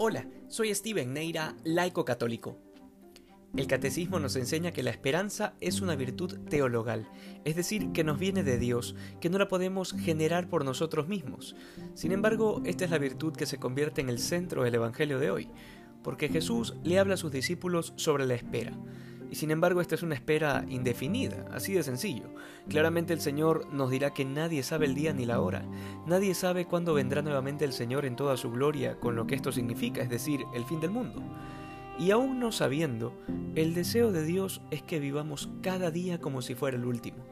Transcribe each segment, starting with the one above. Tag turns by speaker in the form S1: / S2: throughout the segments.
S1: Hola, soy Steven Neira, laico católico. El catecismo nos enseña que la esperanza es una virtud teologal, es decir, que nos viene de Dios, que no la podemos generar por nosotros mismos. Sin embargo, esta es la virtud que se convierte en el centro del Evangelio de hoy, porque Jesús le habla a sus discípulos sobre la espera. Y sin embargo esta es una espera indefinida, así de sencillo. Claramente el Señor nos dirá que nadie sabe el día ni la hora. Nadie sabe cuándo vendrá nuevamente el Señor en toda su gloria, con lo que esto significa, es decir, el fin del mundo. Y aún no sabiendo, el deseo de Dios es que vivamos cada día como si fuera el último,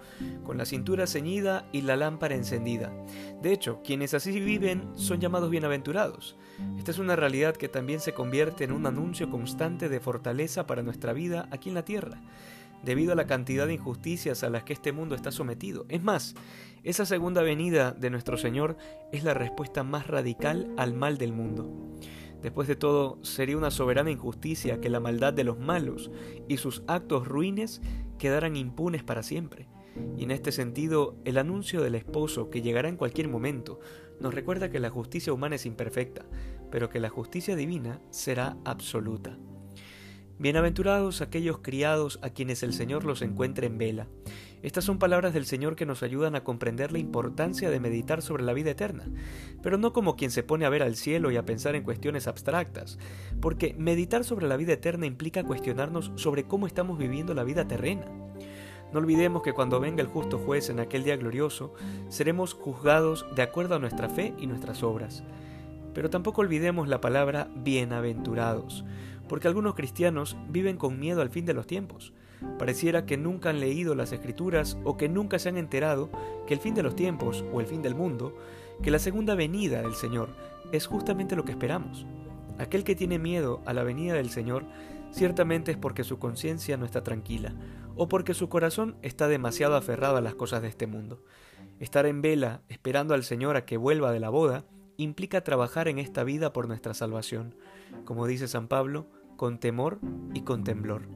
S1: con la cintura ceñida y la lámpara encendida. De hecho, quienes así viven son llamados bienaventurados. Esta es una realidad que también se convierte en un anuncio constante de fortaleza para nuestra vida aquí en la tierra, debido a la cantidad de injusticias a las que este mundo está sometido. Es más, esa segunda venida de nuestro Señor es la respuesta más radical al mal del mundo. Después de todo, sería una soberana injusticia que la maldad de los malos y sus actos ruines quedaran impunes para siempre. Y en este sentido, el anuncio del esposo, que llegará en cualquier momento, nos recuerda que la justicia humana es imperfecta, pero que la justicia divina será absoluta. Bienaventurados aquellos criados a quienes el Señor los encuentre en vela. Estas son palabras del Señor que nos ayudan a comprender la importancia de meditar sobre la vida eterna, pero no como quien se pone a ver al cielo y a pensar en cuestiones abstractas, porque meditar sobre la vida eterna implica cuestionarnos sobre cómo estamos viviendo la vida terrena. No olvidemos que cuando venga el justo juez en aquel día glorioso, seremos juzgados de acuerdo a nuestra fe y nuestras obras. Pero tampoco olvidemos la palabra bienaventurados, porque algunos cristianos viven con miedo al fin de los tiempos. Pareciera que nunca han leído las escrituras o que nunca se han enterado que el fin de los tiempos o el fin del mundo, que la segunda venida del Señor es justamente lo que esperamos. Aquel que tiene miedo a la venida del Señor ciertamente es porque su conciencia no está tranquila o porque su corazón está demasiado aferrado a las cosas de este mundo. Estar en vela esperando al Señor a que vuelva de la boda implica trabajar en esta vida por nuestra salvación, como dice San Pablo, con temor y con temblor.